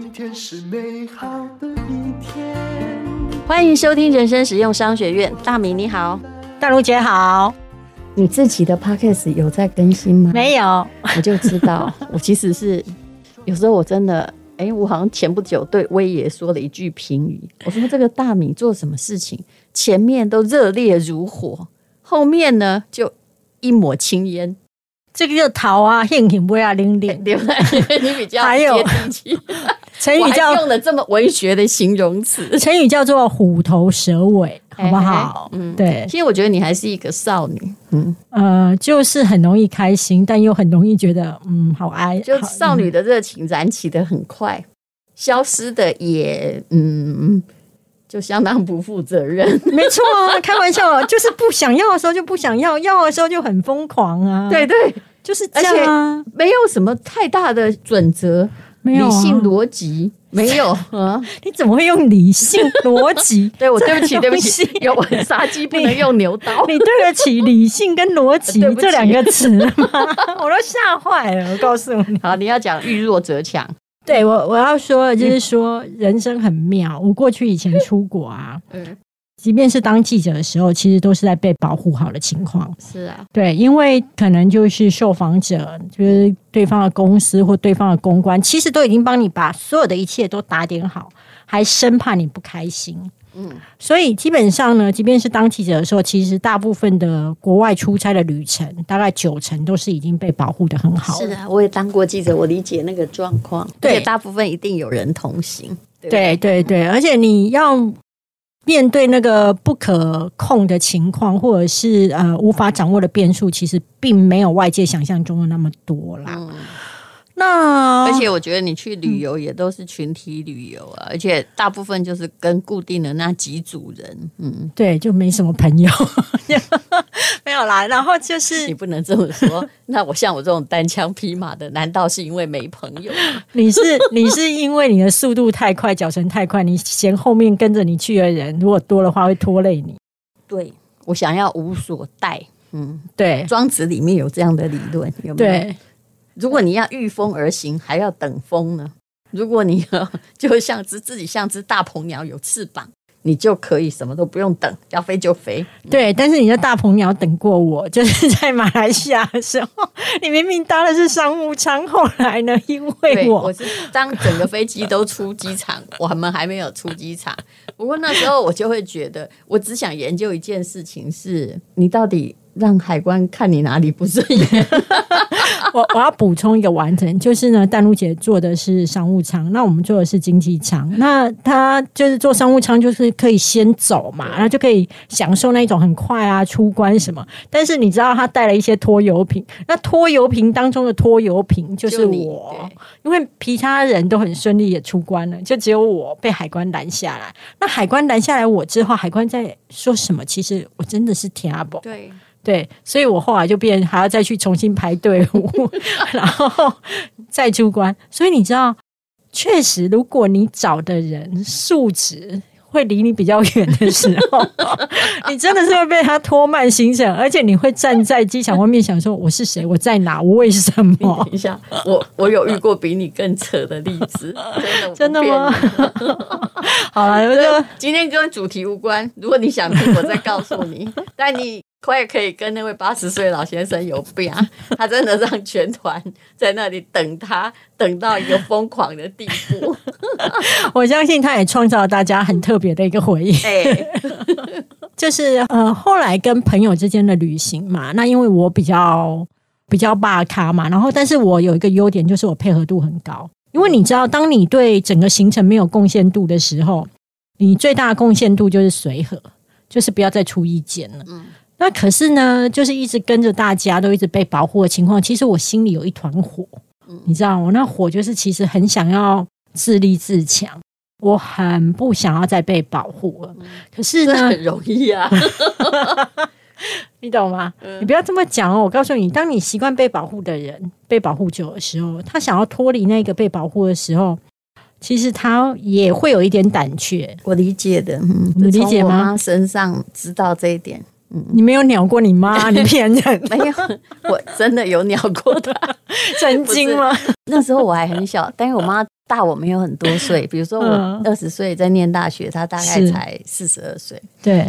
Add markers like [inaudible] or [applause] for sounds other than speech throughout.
今天是美好的一天。欢迎收听人生实用商学院，大米你好，大陆姐好。你自己的 podcast 有在更新吗？没有，我就知道，[laughs] 我其实是有时候我真的，哎，我好像前不久对威爷说了一句评语，我说这个大米做什么事情，前面都热烈如火，后面呢就一抹青烟。这个叫桃啊，幸幸不要零零，对不对？[laughs] 你比较接地气。[laughs] 成语叫用了这么文学的形容词，成语叫做虎头蛇尾，好不好？嗯，对。其实我觉得你还是一个少女，嗯呃，就是很容易开心，但又很容易觉得嗯好哀。就少女的热情燃起的很快，嗯、消失的也嗯，就相当不负责任。[laughs] 没错啊，开玩笑，就是不想要的时候就不想要，要的时候就很疯狂啊。对对，就是这样啊，没有什么太大的准则。没有、啊、理性逻辑没有 [laughs] 啊？你怎么会用理性逻辑？[laughs] 对我对不起对不起，有文杀鸡不能用牛刀。你对得起理性跟逻辑这两个词吗？我都吓坏了。我告诉你，好，你要讲遇弱则强。对我我要说的就是说人生很妙。我过去以前出国啊，[laughs] 嗯。即便是当记者的时候，其实都是在被保护好的情况。是啊，对，因为可能就是受访者，就是对方的公司或对方的公关，其实都已经帮你把所有的一切都打点好，还生怕你不开心。嗯，所以基本上呢，即便是当记者的时候，其实大部分的国外出差的旅程，大概九成都是已经被保护的很好。是啊，我也当过记者，我理解那个状况。对，大部分一定有人同行。对对对，对，而且你要。面对那个不可控的情况，或者是呃无法掌握的变数，其实并没有外界想象中的那么多啦。嗯那而且我觉得你去旅游也都是群体旅游啊，嗯、而且大部分就是跟固定的那几组人，嗯，对，就没什么朋友，[laughs] 没有啦。然后就是你不能这么说，那我像我这种单枪匹马的，难道是因为没朋友？你是你是因为你的速度太快，脚程太快，你嫌后面跟着你去的人如果多的话会拖累你。对，我想要无所带，嗯，对，庄子里面有这样的理论，有没有？对。如果你要御风而行，还要等风呢？如果你就像只自己像只大鹏鸟有翅膀，你就可以什么都不用等，要飞就飞。对，但是你的大鹏鸟等过我，[laughs] 就是在马来西亚的时候，你明明搭的是商务舱，后来呢，因为我，我是当整个飞机都出机场，我们还没有出机场。不过那时候我就会觉得，我只想研究一件事情是：是你到底。让海关看你哪里不顺眼。[laughs] 我我要补充一个完整，就是呢，淡如姐坐的是商务舱，那我们坐的是经济舱。那她就是坐商务舱，就是可以先走嘛，然后就可以享受那一种很快啊出关什么。但是你知道她带了一些拖油瓶，那拖油瓶当中的拖油瓶就是我，因为其他人都很顺利也出关了，就只有我被海关拦下来。那海关拦下来我之后，海关在说什么？其实我真的是听不懂。对。对，所以我后来就变还要再去重新排队伍，[laughs] 然后再出关。所以你知道，确实，如果你找的人素质会离你比较远的时候，[laughs] 你真的是会被他拖慢行程，而且你会站在机场外面想说：“我是谁？我在哪？我为什么？”等一下，我我有遇过比你更扯的例子，真的，[laughs] 真的吗？好了，就今天跟主题无关。如果你想听，我再告诉你。但你。快可以跟那位八十岁老先生有病啊！[laughs] 他真的让全团在那里等他，等到一个疯狂的地步。[laughs] 我相信他也创造了大家很特别的一个回忆。[laughs] 欸、就是呃，后来跟朋友之间的旅行嘛，那因为我比较比较霸咖嘛，然后但是我有一个优点，就是我配合度很高。因为你知道，当你对整个行程没有贡献度的时候，你最大的贡献度就是随和，就是不要再出意见了。嗯。那可是呢，就是一直跟着大家都一直被保护的情况，其实我心里有一团火，嗯、你知道，我那火就是其实很想要自立自强，我很不想要再被保护了。嗯、可是呢，很容易啊，[laughs] 你懂吗？嗯、你不要这么讲哦。我告诉你，当你习惯被保护的人被保护久的时候，他想要脱离那个被保护的时候，其实他也会有一点胆怯。我理解的，嗯、你理解吗？身上知道这一点。嗯、你没有鸟过你妈？[laughs] 你骗人！没有，我真的有鸟过她。[laughs] 曾经吗？那时候我还很小，但是我妈大我没有很多岁，[laughs] 比如说我二十岁在念大学，她大概才四十二岁。对，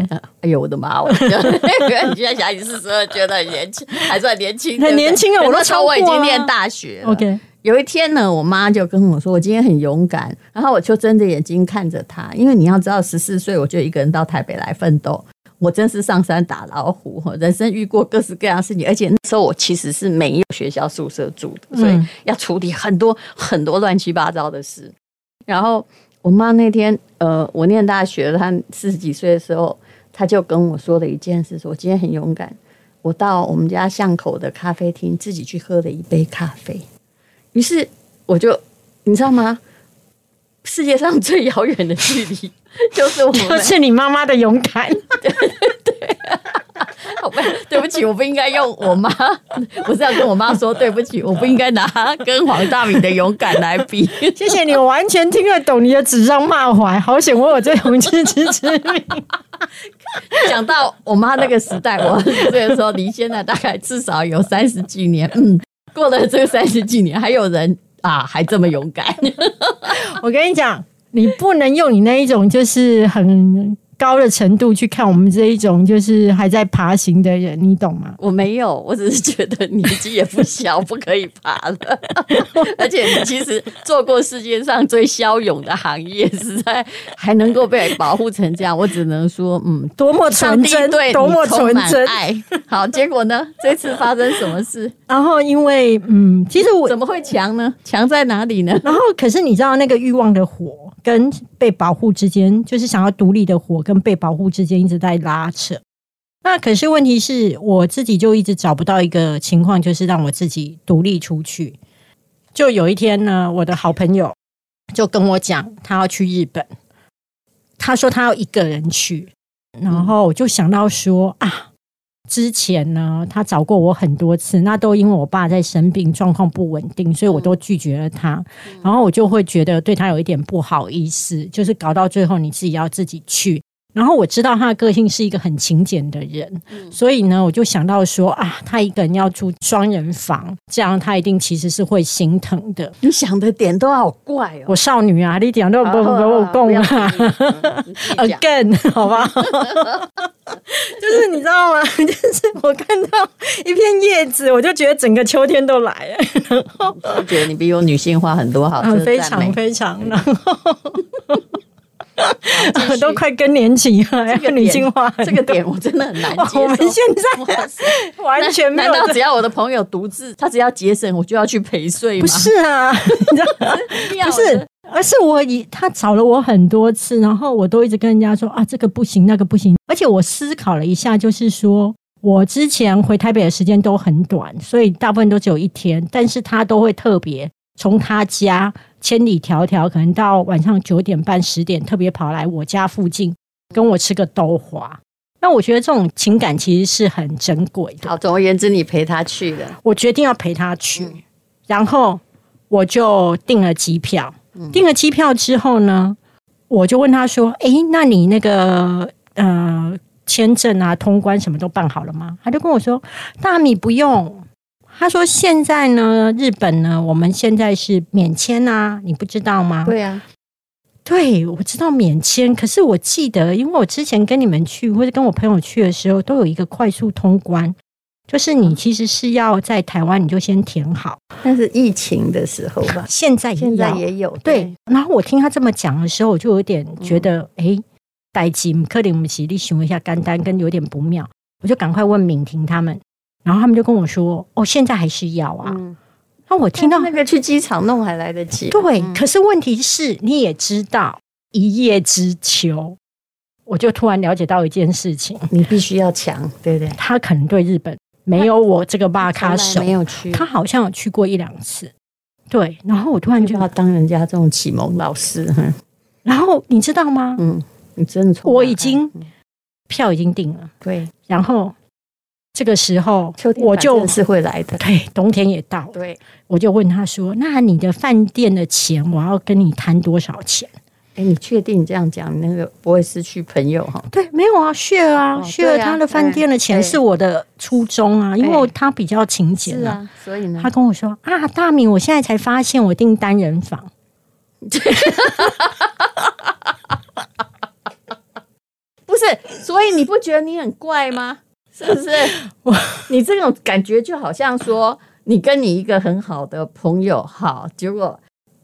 哎呦我的妈！我觉得你现在想你四十二，觉得很年轻，还算年轻，很年轻啊！我都超过我已经念大学了。OK，有一天呢，我妈就跟我说，我今天很勇敢，然后我就睁着眼睛看着她，因为你要知道，十四岁我就一个人到台北来奋斗。我真是上山打老虎，人生遇过各式各样的事情，而且那时候我其实是没有学校宿舍住的，所以要处理很多 [laughs] 很多乱七八糟的事。然后我妈那天，呃，我念大学，她四十几岁的时候，她就跟我说了一件事，说我今天很勇敢，我到我们家巷口的咖啡厅自己去喝了一杯咖啡。于是我就，你知道吗？世界上最遥远的距离，就是我，[laughs] 就是你妈妈的勇敢。[laughs] 对对，好吧，对不起，我不应该用我妈，我是要跟我妈说对不起，我不应该拿跟黄大米的勇敢来比。[laughs] 谢谢你，我完全听得懂你的指桑骂槐，好险我有这种自知之明。讲到我妈那个时代，我这个时候离现在大概至少有三十几年，嗯，过了这个三十几年，还有人。啊，还这么勇敢！[laughs] 我跟你讲，你不能用你那一种就是很高的程度去看我们这一种就是还在爬行的人，你懂吗？我没有，我只是觉得年纪也不小，不可以爬了。[laughs] 而且你其实做过世界上最骁勇的行业，实在还能够被保护成这样，我只能说，嗯，多么纯真，对，多么纯真爱。好，结果呢？这次发生什么事？然后因为，嗯，其实我怎么会强呢？强在哪里呢？然后，可是你知道那个欲望的火。跟被保护之间，就是想要独立的火跟被保护之间一直在拉扯。那可是问题是我自己就一直找不到一个情况，就是让我自己独立出去。就有一天呢，我的好朋友就跟我讲，他要去日本，他说他要一个人去，然后我就想到说啊。之前呢，他找过我很多次，那都因为我爸在生病，状况不稳定，所以我都拒绝了他。嗯、然后我就会觉得对他有一点不好意思，就是搞到最后你自己要自己去。然后我知道他的个性是一个很勤俭的人，嗯、所以呢，我就想到说啊，他一个人要住双人房，这样他一定其实是会心疼的。你想的点都好怪哦，我少女啊，你点都不不不共啊，again 好吧？就是你知道吗？就是我看到一片叶子，我就觉得整个秋天都来了。然后我觉得你比我女性化很多，好，嗯、非常非常。然后。[laughs] 都快更年期了，这个女性化，这个点我真的很难接受。[laughs] 我们现在 [laughs] 完全没有，难道只要我的朋友独自，他只要节省，我就要去陪睡吗？不是啊，你知道不是，而是我以他找了我很多次，然后我都一直跟人家说啊，这个不行，那个不行。而且我思考了一下，就是说我之前回台北的时间都很短，所以大部分都只有一天，但是他都会特别从他家。千里迢迢，可能到晚上九点半、十点，特别跑来我家附近跟我吃个豆花。那我觉得这种情感其实是很珍贵的。好，总而言之，你陪他去了。我决定要陪他去，嗯、然后我就订了机票。订了机票之后呢，我就问他说：“哎，那你那个呃签证啊、通关什么都办好了吗？”他就跟我说：“大米不用。”他说：“现在呢，日本呢，我们现在是免签啊，你不知道吗？”对啊，对，我知道免签。可是我记得，因为我之前跟你们去或者跟我朋友去的时候，都有一个快速通关，就是你其实是要在台湾你就先填好。但是疫情的时候吧，现在现在也有对。对，然后我听他这么讲的时候，我就有点觉得，哎、嗯，代金克林姆奇利询问一下干单，跟有点不妙，我就赶快问敏婷他们。然后他们就跟我说：“哦，现在还是要啊。嗯”那我听到那个去机场弄还来得及。对，嗯、可是问题是你也知道一叶知秋，我就突然了解到一件事情：你必须要强，对不对？他可能对日本没有我这个巴卡手，没有去，他好像有去过一两次。对，然后我突然就要当人家这种启蒙老师。然后你知道吗？嗯，你真的我已经票已经订了。对，然后。这个时候，我就是会来的。对，冬天也到。对，我就问他说：“那你的饭店的钱，我要跟你谈多少钱？”哎，你确定你这样讲，那个不会失去朋友哈？对，没有啊，share 啊，share 他的饭店的钱是我的初衷啊，因为他比较勤俭啊，所以呢，他跟我说：“啊，大米，我现在才发现我订单人房。” [laughs] 不是，所以你不觉得你很怪吗？是不是？[laughs] 我你这种感觉就好像说，你跟你一个很好的朋友好，结果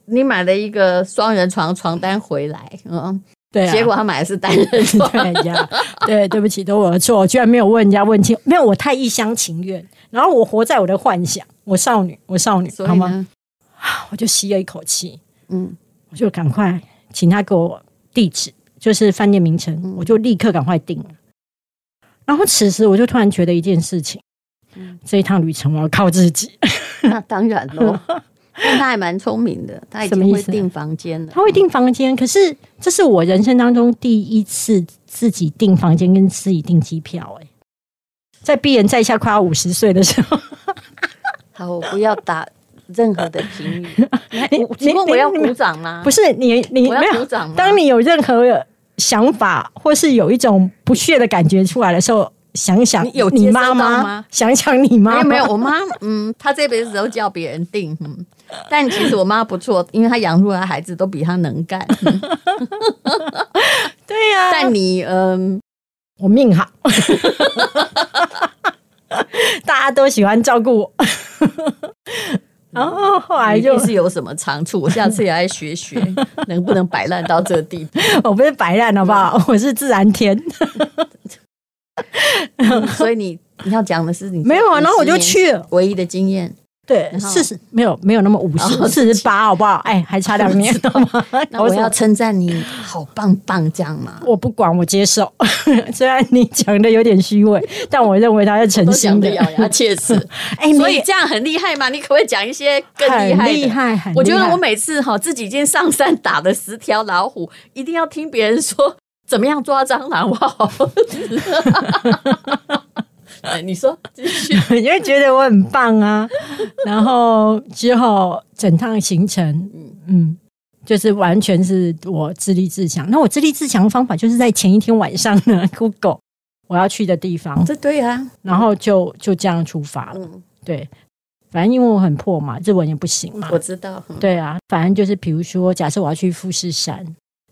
你买了一个双人床床单回来，嗯，对、啊，结果他买的是单人床，[laughs] 对呀，对，对不起，都我的错，我居然没有问人家问清，没有，我太一厢情愿，然后我活在我的幻想，我少女，我少女，好吗？我就吸了一口气，嗯，我就赶快请他给我地址，就是饭店名称，嗯、我就立刻赶快订了。然后此时我就突然觉得一件事情，嗯、这一趟旅程我要靠自己。[laughs] 那当然喽，[laughs] 但他还蛮聪明的，他已经会订房间了。他会订房间，可是这是我人生当中第一次自己订房间跟自己订机票。哎，在敝人在下快要五十岁的时候，[laughs] 好，我不要打任何的评语。你请问我要鼓掌吗？不是你，你我要鼓掌吗？当你有任何想法，或是有一种不屑的感觉出来的时候，想想有你妈妈吗？想想你妈妈？没有，我妈，嗯，她这辈子都叫别人定，嗯，但其实我妈不错，因为她养出来的孩子都比她能干。嗯、[laughs] 对呀、啊，但你，嗯，我命好，[laughs] 大家都喜欢照顾我。然后后来就是有什么长处，[laughs] 我下次也来学学，能不能摆烂到这地步？[laughs] 我不是摆烂好不好？我是自然天。[laughs] 所以你你要讲的是你没有啊？然后我就去了，唯一的经验。对，四十没有没有那么五十，四十八好不好？哎，还差两年，[laughs] 知道吗？[laughs] 那我要称赞你好棒棒，这样嘛？我不管，我接受。[laughs] 虽然你讲的有点虚伪，但我认为他是诚心的，咬牙切齿。哎，所以这样很厉害吗？你可不可以讲一些更厉害？厉害！我觉得我每次哈自己已经上山打了十条老虎，一定要听别人说怎么样抓蟑螂，我好。哎，你说继续，[laughs] 因为觉得我很棒啊。[laughs] 然后之后整趟行程，嗯嗯，就是完全是我自立自强。那我自立自强的方法，就是在前一天晚上呢，[laughs] Google 我要去的地方，这对啊。然后就就这样出发了。嗯，对，反正因为我很破嘛，日文也不行嘛。我知道。对啊，反正就是比如说，假设我要去富士山，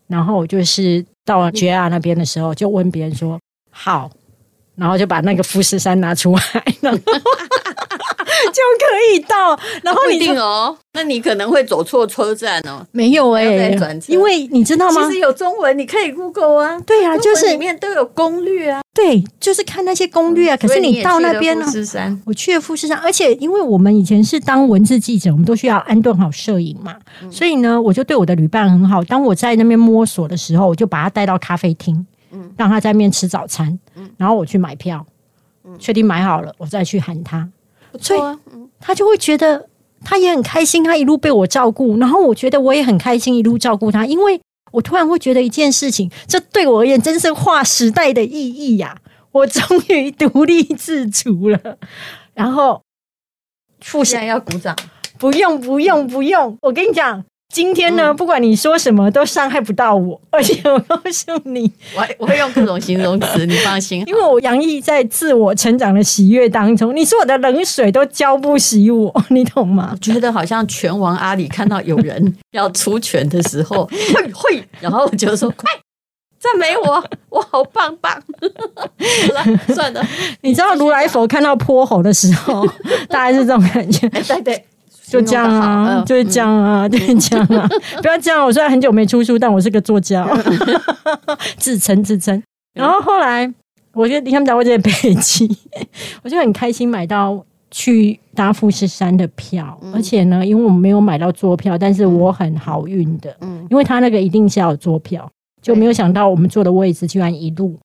然后我就是到了 JR 那边的时候，就问别人说好。然后就把那个富士山拿出来，然后 [laughs] 就可以到。然后你定哦，那你可能会走错车站哦。没有哎、欸，因为你知道吗？其实有中文，你可以 Google 啊。对啊，就是里面都有攻略啊。对，就是看那些攻略啊。可是你到那边呢？富士山，我去了富士山，而且因为我们以前是当文字记者，我们都需要安顿好摄影嘛，嗯、所以呢，我就对我的旅伴很好。当我在那边摸索的时候，我就把他带到咖啡厅。让他在那边吃早餐，然后我去买票，确定买好了，我再去喊他。所以他就会觉得他也很开心，他一路被我照顾，然后我觉得我也很开心，一路照顾他。因为我突然会觉得一件事情，这对我而言真是划时代的意义呀！我终于独立自主了。然后，富士山要鼓掌，不用不用不用，我跟你讲。今天呢，不管你说什么，都伤害不到我。[laughs] 而且我告诉你，我我会用各种形容词，你放心，[laughs] 因为我洋溢在自我成长的喜悦当中。你说我的冷水都浇不熄我，[laughs] 你懂吗？我觉得好像拳王阿里看到有人要出拳的时候，会会，然后我就说快赞美我，我好棒棒。好了，算了，你知道如来佛看到泼猴的时候，大概是这种感觉。哎，对对。就这样啊，嗯、就是这样啊，就是这样啊！不要这样。我虽然很久没出书，但我是个作家，[laughs] 自称自称。然后后来，我觉得你看不到我这北京，[laughs] 我就很开心买到去搭富士山的票。嗯、而且呢，因为我们没有买到坐票，但是我很好运的，嗯，因为他那个一定是要有坐票，就没有想到我们坐的位置居然一路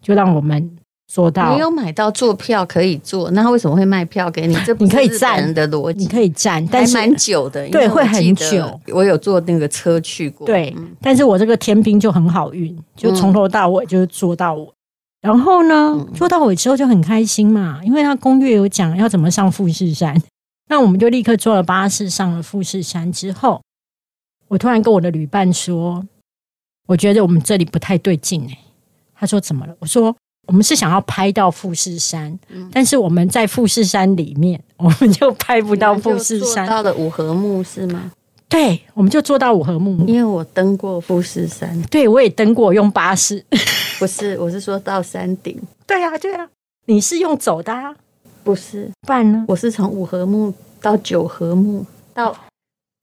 就让我们。说到没有买到坐票可以坐，那他为什么会卖票给你？这不是日本人的逻辑，你可以站，但是蛮久的，对，会很久。我有坐那个车去过，对，嗯、但是我这个天兵就很好运，就从头到尾就是坐到尾。嗯、然后呢，坐到尾之后就很开心嘛，因为他攻略有讲要怎么上富士山，那我们就立刻坐了巴士上了富士山。之后，我突然跟我的旅伴说，我觉得我们这里不太对劲哎。他说怎么了？我说。我们是想要拍到富士山，嗯、但是我们在富士山里面，[laughs] 我们就拍不到富士山。到了五合目是吗？对，我们就坐到五合目，因为我登过富士山，对我也登过，用巴士，[laughs] 不是，我是说到山顶。对啊，对啊，你是用走的啊？不是，不然呢？我是从五合目到九合目到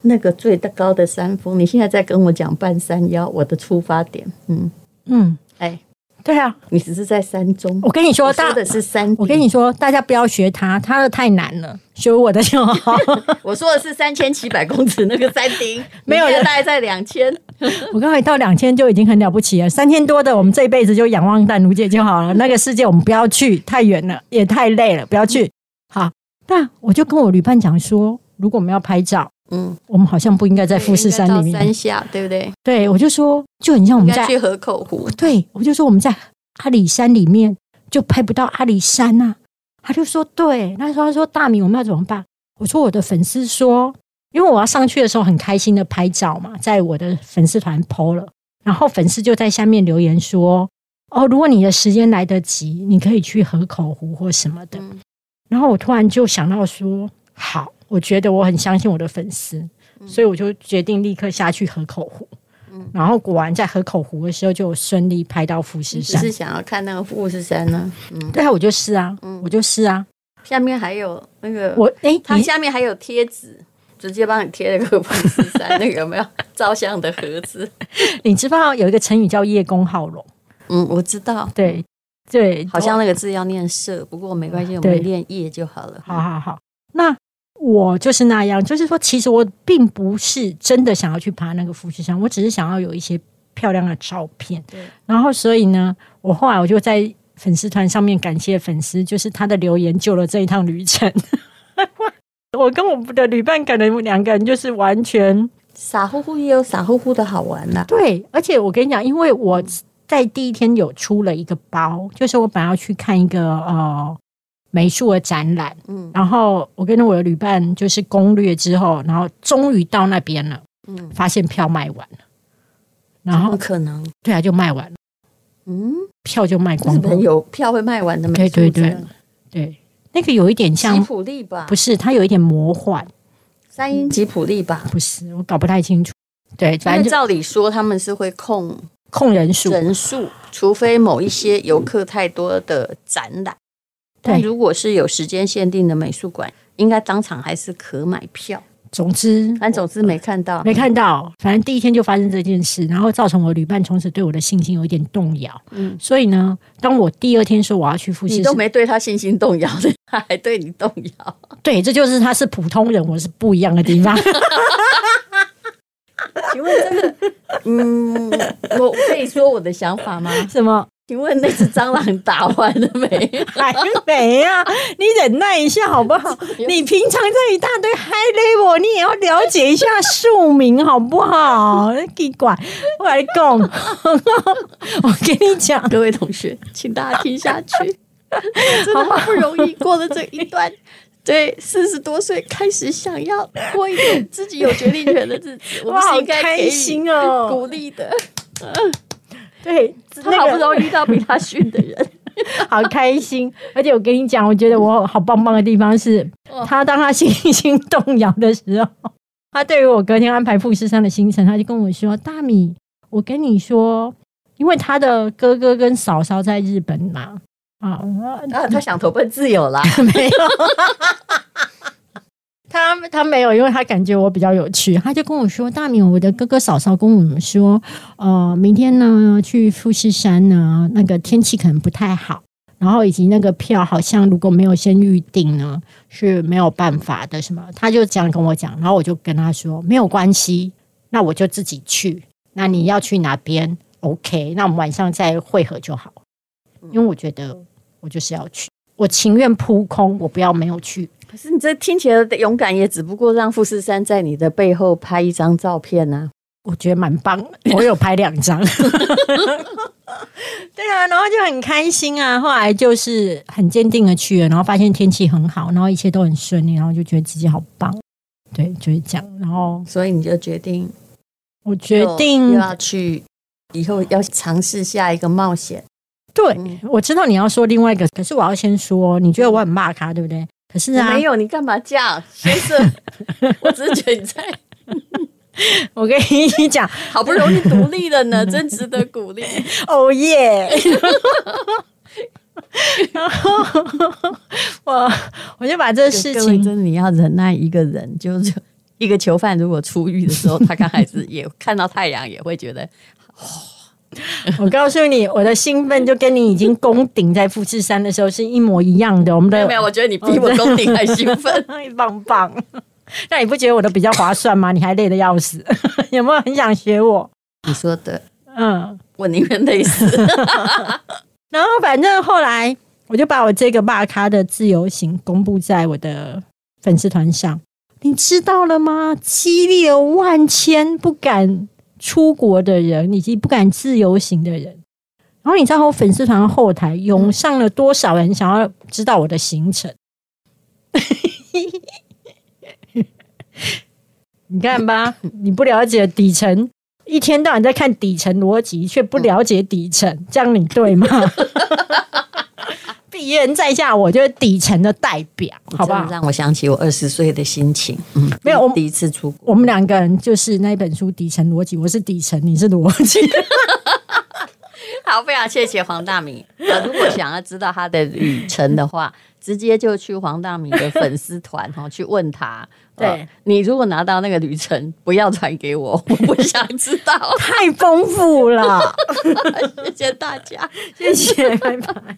那个最高的山峰。你现在在跟我讲半山腰，我的出发点，嗯嗯，哎。对啊，你只是在山中。我跟你说，说的是山。我跟你说，大家不要学他，他的太难了，学我的就好。[laughs] 我说的是三千七百公尺那个山顶，[laughs] 没有人大概在两千。[laughs] 我刚才到两千就已经很了不起了，三千多的我们这一辈子就仰望淡如姐就好了。那个世界我们不要去，太远了，也太累了，不要去。好，那我就跟我旅伴讲说，如果我们要拍照，嗯，我们好像不应该在富士山里面，山下对不对？对，我就说，就很像我们在去河口湖。对，我就说我们在阿里山里面就拍不到阿里山啊。他就说，对，那时候他说大米我们要怎么办？我说我的粉丝说，因为我要上去的时候很开心的拍照嘛，在我的粉丝团 po 了，然后粉丝就在下面留言说，哦，如果你的时间来得及，你可以去河口湖或什么的。嗯、然后我突然就想到说，好。我觉得我很相信我的粉丝，嗯、所以我就决定立刻下去河口湖。嗯、然后果然在河口湖的时候就顺利拍到富士山。只是想要看那个富士山呢？嗯，对啊，我就是啊，嗯、我就是啊。下面还有那个我哎，它下面还有贴纸，直接帮你贴了个富士山那个有没有 [laughs] 照相的盒子？你知道有一个成语叫叶公好龙？嗯，我知道。对对，好像那个字要念社，不过没关系，我们念叶就好了。好好好，那。我就是那样，就是说，其实我并不是真的想要去爬那个富士山，我只是想要有一些漂亮的照片。对，然后所以呢，我后来我就在粉丝团上面感谢粉丝，就是他的留言救了这一趟旅程。[laughs] 我跟我们的旅伴可能两个人就是完全傻乎乎，也有傻乎乎的好玩呐、啊。对，而且我跟你讲，因为我在第一天有出了一个包，就是我本来要去看一个呃。美术的展览，嗯，然后我跟我的旅伴就是攻略之后，然后终于到那边了，嗯，发现票卖完了，然后可能？对啊，就卖完了，嗯，票就卖光了，有票会卖完的，对对对。对，那个有一点像吉普力吧？不是，它有一点魔幻，三鹰吉普力吧？不是，我搞不太清楚。对，反正照理说他们是会控控人数，人数，除非某一些游客太多的展览。但如果是有时间限定的美术馆，应该当场还是可买票。总之，反正总之没看到，没看到。反正第一天就发生这件事，然后造成我旅伴从此对我的信心有一点动摇。嗯，所以呢，当我第二天说我要去富士山，你都没对他信心动摇，他还对你动摇。[laughs] 对，这就是他是普通人，我是不一样的地方。[laughs] 请问这个，嗯，我可以说我的想法吗？[laughs] 什么？请问那只蟑螂打完了没？[laughs] 还没啊！你忍耐一下好不好？[laughs] 你平常这一大堆 high level，你也要了解一下庶民好不好？奇怪，我来讲，[laughs] 我跟你讲，各位同学，请大家听下去。真的好不容易过了这一段，对，四十多岁开始想要过一点自己有决定权的日子，我们是应该开心哦，鼓励的。嗯。对，他好不容易遇到比他逊的人，[laughs] 好开心。而且我跟你讲，我觉得我好棒棒的地方是，他当他信心动摇的时候，他对于我隔天安排富士山的行程，他就跟我说：“大米，我跟你说，因为他的哥哥跟嫂嫂在日本嘛，啊，啊他想投奔自由啦，[laughs] 没有。”他没有，因为他感觉我比较有趣，他就跟我说：“大明，我的哥哥嫂嫂跟我们说，呃，明天呢去富士山呢，那个天气可能不太好，然后以及那个票好像如果没有先预定呢是没有办法的。什么？他就这样跟我讲，然后我就跟他说没有关系，那我就自己去。那你要去哪边？OK，那我们晚上再会合就好。因为我觉得我就是要去，我情愿扑空，我不要没有去。”可是你这听起来的勇敢，也只不过让富士山在你的背后拍一张照片呢、啊。我觉得蛮棒，[laughs] 我有拍两张。[laughs] 对啊，然后就很开心啊。后来就是很坚定的去了，然后发现天气很好，然后一切都很顺利，然后就觉得自己好棒。对，就是这样。然后，所以你就决定，我决定要去，以后要尝试下一个冒险。对，嗯、我知道你要说另外一个，可是我要先说，你觉得我很骂他，对不对？可是啊，没有，你干嘛这样，先生？[laughs] 我只是觉得你在，[laughs] 我跟你讲，[laughs] 好不容易独立了呢，真值得鼓励。哦耶！然后我我就把这事情，真的你要忍耐一个人，就是一个囚犯，如果出狱的时候，他刚开始也看到太阳，也会觉得。[laughs] 我告诉你，我的兴奋就跟你已经攻顶在富士山的时候是一模一样的。我们的没有，没有，我觉得你比我攻顶还兴奋，棒 [laughs] 棒。那你不觉得我的比较划算吗？你还累得要死，[laughs] 有没有很想学我？你说的，嗯，我宁愿累死。然后反正后来我就把我这个骂咖的自由行公布在我的粉丝团上，你知道了吗？激励了万千不敢。出国的人以及不敢自由行的人，然后你知道我粉丝团后台涌上了多少人想要知道我的行程？[laughs] 你看吧，你不了解底层，一天到晚在看底层逻辑，却不了解底层，这样你对吗？[laughs] 鄙人在下，我就是底层的代表，好不好？让我想起我二十岁的心情。嗯，没有，我第一次出国，我们两个人就是那一本书《底层逻辑》，我是底层，你是逻辑。好，非常谢谢黄大米。如果想要知道他的旅程的话，[laughs] 直接就去黄大米的粉丝团哈，去问他。对，你如果拿到那个旅程，不要传给我，[laughs] 我不想知道。太丰富了，[laughs] 谢谢大家，谢谢，拜拜。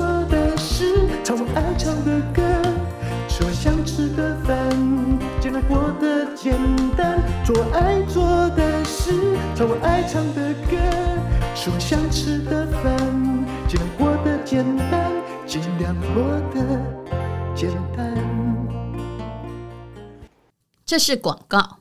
爱做的事，唱我爱唱的歌，吃我想吃的饭，尽量活得简单，尽量活得简单。这是广告。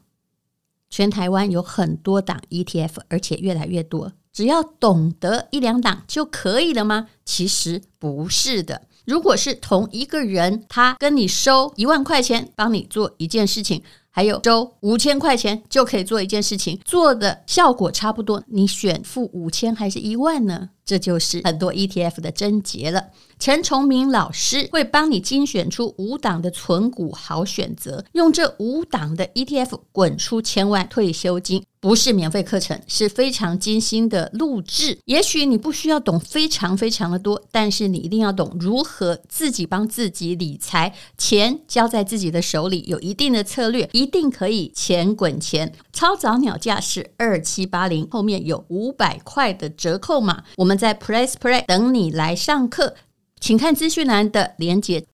全台湾有很多档 ETF，而且越来越多。只要懂得一两档就可以了吗？其实不是的。如果是同一个人，他跟你收一万块钱，帮你做一件事情。还有收五千块钱就可以做一件事情，做的效果差不多，你选付五千还是一万呢？这就是很多 ETF 的症结了。陈崇明老师会帮你精选出五档的存股好选择，用这五档的 ETF 滚出千万退休金，不是免费课程，是非常精心的录制。也许你不需要懂非常非常的多，但是你一定要懂如何自己帮自己理财，钱交在自己的手里，有一定的策略，一定可以钱滚钱。超早鸟价是二七八零，后面有五百块的折扣码，我们在 Press Play 等你来上课。请看资讯栏的连接。